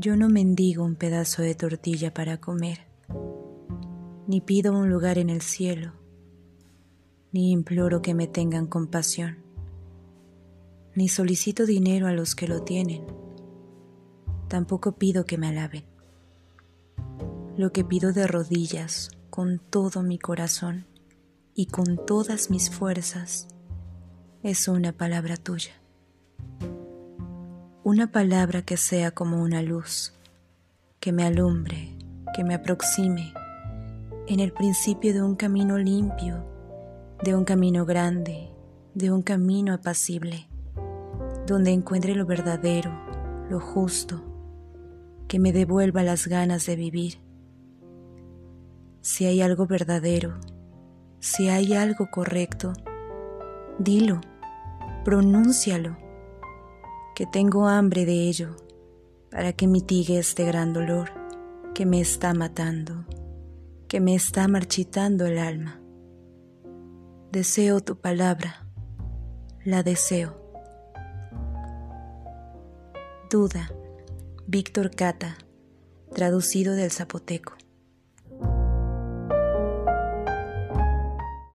Yo no mendigo un pedazo de tortilla para comer, ni pido un lugar en el cielo, ni imploro que me tengan compasión, ni solicito dinero a los que lo tienen, tampoco pido que me alaben. Lo que pido de rodillas, con todo mi corazón y con todas mis fuerzas, es una palabra tuya una palabra que sea como una luz, que me alumbre, que me aproxime en el principio de un camino limpio, de un camino grande, de un camino apacible, donde encuentre lo verdadero, lo justo, que me devuelva las ganas de vivir. Si hay algo verdadero, si hay algo correcto, dilo, pronúncialo que tengo hambre de ello, para que mitigue este gran dolor que me está matando, que me está marchitando el alma. Deseo tu palabra, la deseo. Duda, Víctor Cata, traducido del zapoteco.